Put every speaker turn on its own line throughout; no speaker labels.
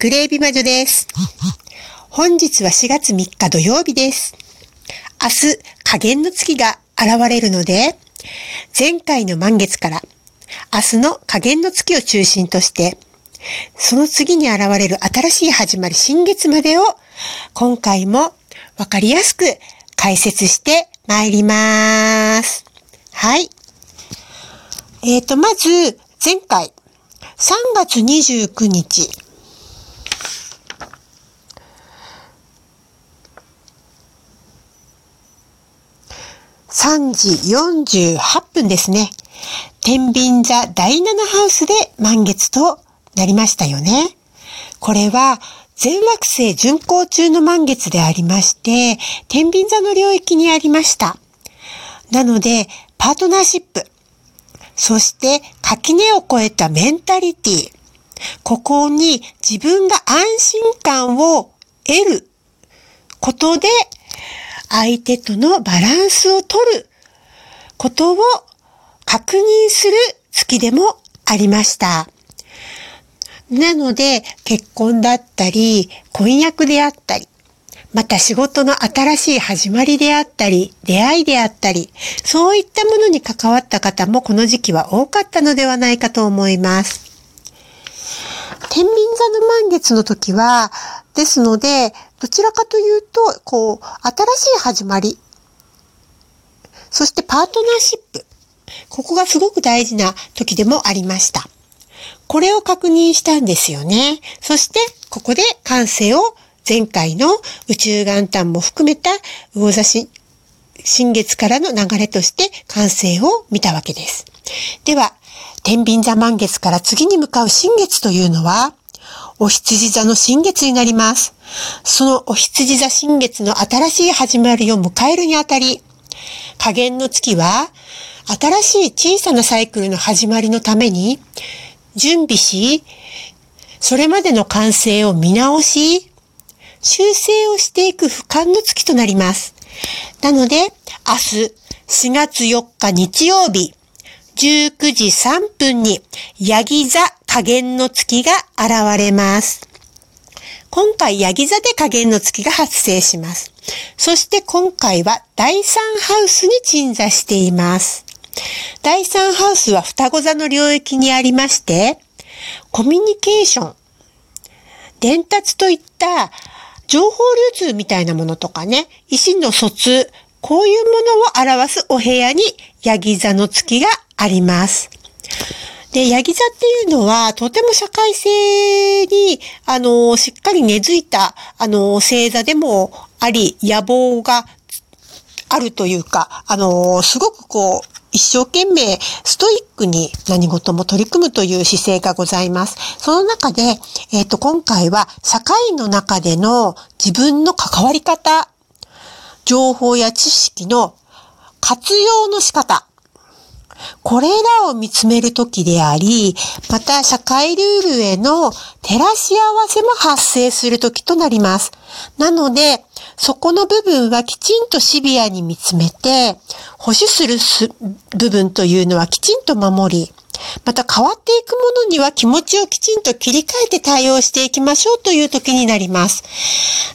グレービ魔女です。本日は4月3日土曜日です。明日、下限の月が現れるので、前回の満月から明日の下限の月を中心として、その次に現れる新しい始まり新月までを今回もわかりやすく解説してまいります。はい。えっ、と、まず、前回、3月29日、3時48分ですね。天秤座第7ハウスで満月となりましたよね。これは全惑星巡行中の満月でありまして、天秤座の領域にありました。なので、パートナーシップ、そして垣根を越えたメンタリティ、ここに自分が安心感を得ることで、相手とのバランスを取ることを確認する月でもありました。なので、結婚だったり、婚約であったり、また仕事の新しい始まりであったり、出会いであったり、そういったものに関わった方もこの時期は多かったのではないかと思います。天秤座の満月の時は、ですので、どちらかというと、こう、新しい始まり、そしてパートナーシップ、ここがすごく大事な時でもありました。これを確認したんですよね。そして、ここで感性を前回の宇宙元旦も含めた魚座新新月からの流れとして感性を見たわけです。では、天秤座満月から次に向かう新月というのは、お羊座の新月になります。そのお羊座新月の新しい始まりを迎えるにあたり、加減の月は、新しい小さなサイクルの始まりのために、準備し、それまでの完成を見直し、修正をしていく俯瞰の月となります。なので、明日4月4日日曜日、19時3分に、ヤギ座加減の月が現れます。今回、ヤギ座で加減の月が発生します。そして今回は第三ハウスに鎮座しています。第三ハウスは双子座の領域にありまして、コミュニケーション、伝達といった情報流通みたいなものとかね、意思の疎通、こういうものを表すお部屋にヤギ座の月があります。で、ヤギ座っていうのは、とても社会性に、あの、しっかり根付いた、あの、星座でもあり、野望があるというか、あの、すごくこう、一生懸命ストイックに何事も取り組むという姿勢がございます。その中で、えっ、と、今回は社会の中での自分の関わり方、情報や知識の活用の仕方、これらを見つめるときであり、また社会ルールへの照らし合わせも発生するときとなります。なので、そこの部分はきちんとシビアに見つめて、保守する部分というのはきちんと守り、また変わっていくものには気持ちをきちんと切り替えて対応していきましょうという時になります。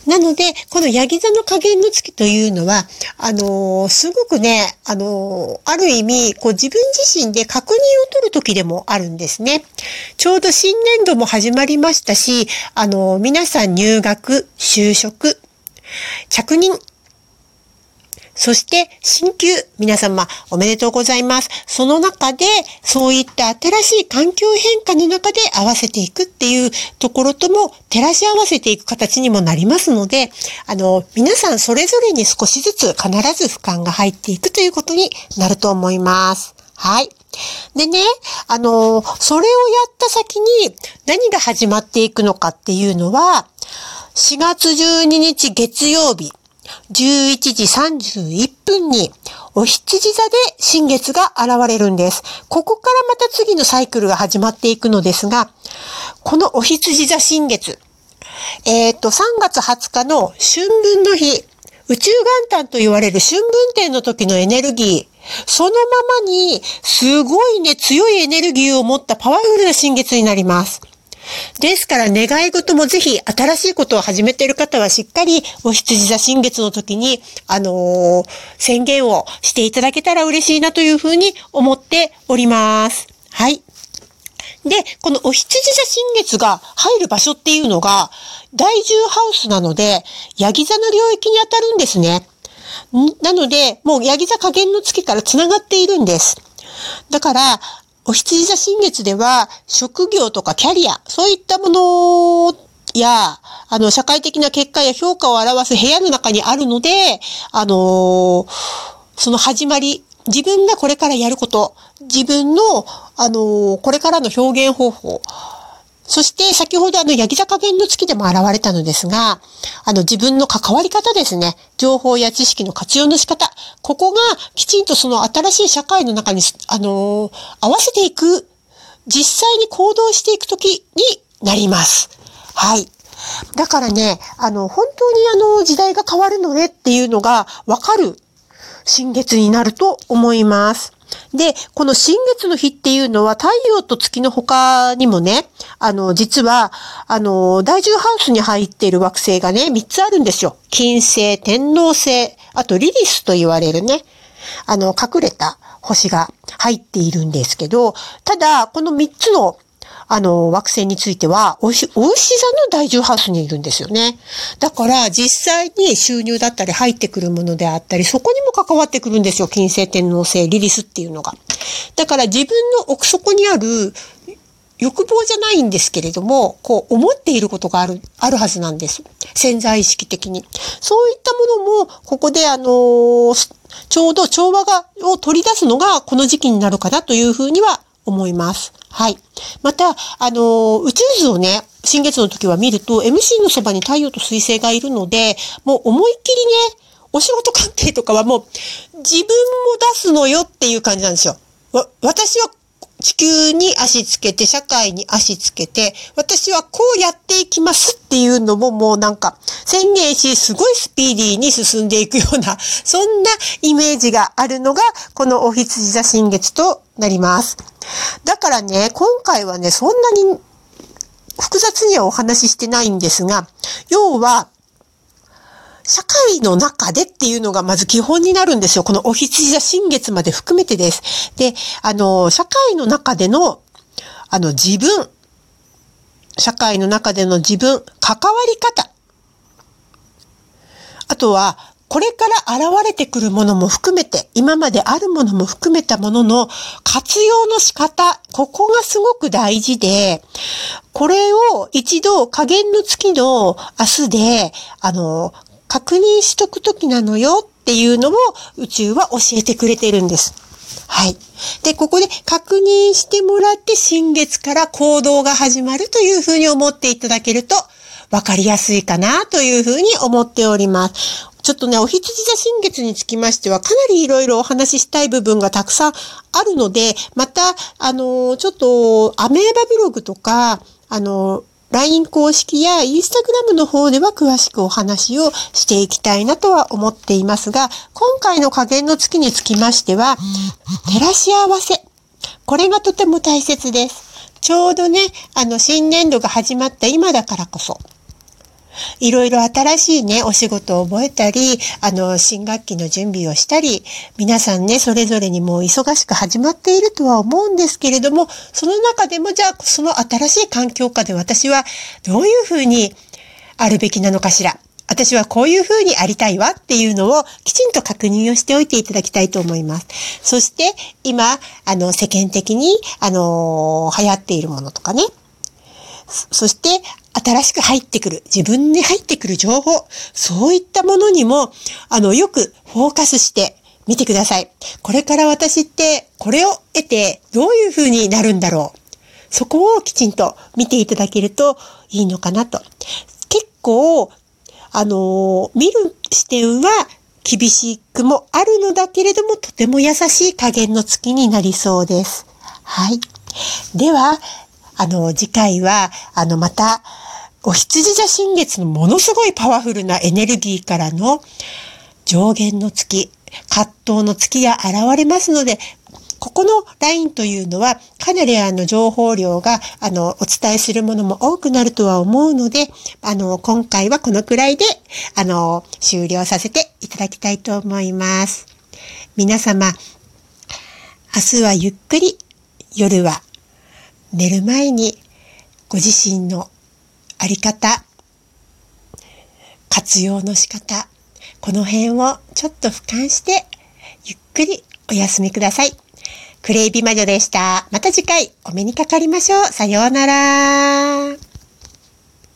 なので、このヤギ座の加減の月というのは、あのーすごくね、あのーある意味、こう自分自身で確認を取る時でもあるんですね。ちょうど新年度も始まりましたし、あのー皆さん入学、就職、着任、そして、新旧、皆様おめでとうございます。その中で、そういった新しい環境変化の中で合わせていくっていうところとも照らし合わせていく形にもなりますので、あの、皆さんそれぞれに少しずつ必ず俯瞰が入っていくということになると思います。はい。でね、あの、それをやった先に何が始まっていくのかっていうのは、4月12日月曜日、11時31分に、お羊座で新月が現れるんです。ここからまた次のサイクルが始まっていくのですが、このお羊座新月、えっ、と、3月20日の春分の日、宇宙元旦と言われる春分点の時のエネルギー、そのままに、すごいね、強いエネルギーを持ったパワフルな新月になります。ですから願い事もぜひ新しいことを始めている方はしっかりお羊座新月の時に、あのー、宣言をしていただけたら嬉しいなというふうに思っております。はい。で、このお羊座新月が入る場所っていうのが、第10ハウスなので、ヤギ座の領域に当たるんですね。なので、もうヤギ座加減の月から繋がっているんです。だから、お羊座新月では、職業とかキャリア、そういったものや、あの、社会的な結果や評価を表す部屋の中にあるので、あのー、その始まり、自分がこれからやること、自分の、あのー、これからの表現方法、そして先ほどあの、ヤギ座加減の月でも現れたのですが、あの、自分の関わり方ですね。情報や知識の活用の仕方。ここがきちんとその新しい社会の中に、あのー、合わせていく、実際に行動していくときになります。はい。だからね、あの、本当にあの、時代が変わるのねっていうのがわかる新月になると思います。で、この新月の日っていうのは太陽と月の他にもね、あの、実は、あの、第10ハウスに入っている惑星がね、3つあるんですよ。金星、天王星、あとリリスと言われるね、あの、隠れた星が入っているんですけど、ただ、この3つのあの、惑星については、お牛、お牛座の第10ハウスにいるんですよね。だから、実際に収入だったり入ってくるものであったり、そこにも関わってくるんですよ。金星、天王星、リリスっていうのが。だから、自分の奥底にある欲望じゃないんですけれども、こう思っていることがある、あるはずなんです。潜在意識的に。そういったものも、ここであのー、ちょうど調和が、を取り出すのがこの時期になるかなというふうには思います。はい。また、あの、宇宙図をね、新月の時は見ると、MC のそばに太陽と水星がいるので、もう思いっきりね、お仕事関係とかはもう、自分も出すのよっていう感じなんですよ。わ、私は地球に足つけて、社会に足つけて、私はこうやっていきますっていうのももうなんか宣言し、すごいスピーディーに進んでいくような、そんなイメージがあるのが、このお羊座新月となります。だからね、今回はね、そんなに複雑にはお話ししてないんですが、要は、社会の中でっていうのがまず基本になるんですよ。このお羊座新月まで含めてです。で、あの、社会の中での、あの、自分、社会の中での自分、関わり方。あとは、これから現れてくるものも含めて、今まであるものも含めたものの活用の仕方、ここがすごく大事で、これを一度加減の月の明日で、あの、確認しとくときなのよっていうのを宇宙は教えてくれてるんです。はい。で、ここで確認してもらって新月から行動が始まるというふうに思っていただけると分かりやすいかなというふうに思っております。ちょっとね、お羊座新月につきましては、かなりいろいろお話ししたい部分がたくさんあるので、また、あの、ちょっと、アメーバブログとか、あの、LINE 公式や Instagram の方では詳しくお話をしていきたいなとは思っていますが、今回の加減の月につきましては、照らし合わせ。これがとても大切です。ちょうどね、あの、新年度が始まった今だからこそ、いろいろ新しいね、お仕事を覚えたり、あの、新学期の準備をしたり、皆さんね、それぞれにもう忙しく始まっているとは思うんですけれども、その中でもじゃあ、その新しい環境下で私はどういうふうにあるべきなのかしら。私はこういうふうにありたいわっていうのをきちんと確認をしておいていただきたいと思います。そして今、あの、世間的に、あの、流行っているものとかね。そして、新しく入ってくる、自分に入ってくる情報、そういったものにも、あの、よくフォーカスしてみてください。これから私ってこれを得てどういう風になるんだろう。そこをきちんと見ていただけるといいのかなと。結構、あの見る視点は厳しくもあるのだけれども、とても優しい加減の月になりそうです。はい。では、あの、次回は、あの、また、お羊座新月のものすごいパワフルなエネルギーからの上限の月、葛藤の月が現れますので、ここの LINE というのは、かなりあの、情報量が、あの、お伝えするものも多くなるとは思うので、あの、今回はこのくらいで、あの、終了させていただきたいと思います。皆様、明日はゆっくり、夜は寝る前にご自身のあり方、活用の仕方、この辺をちょっと俯瞰して、ゆっくりお休みください。クレイビ魔女でした。また次回お目にかかりましょう。さようなら。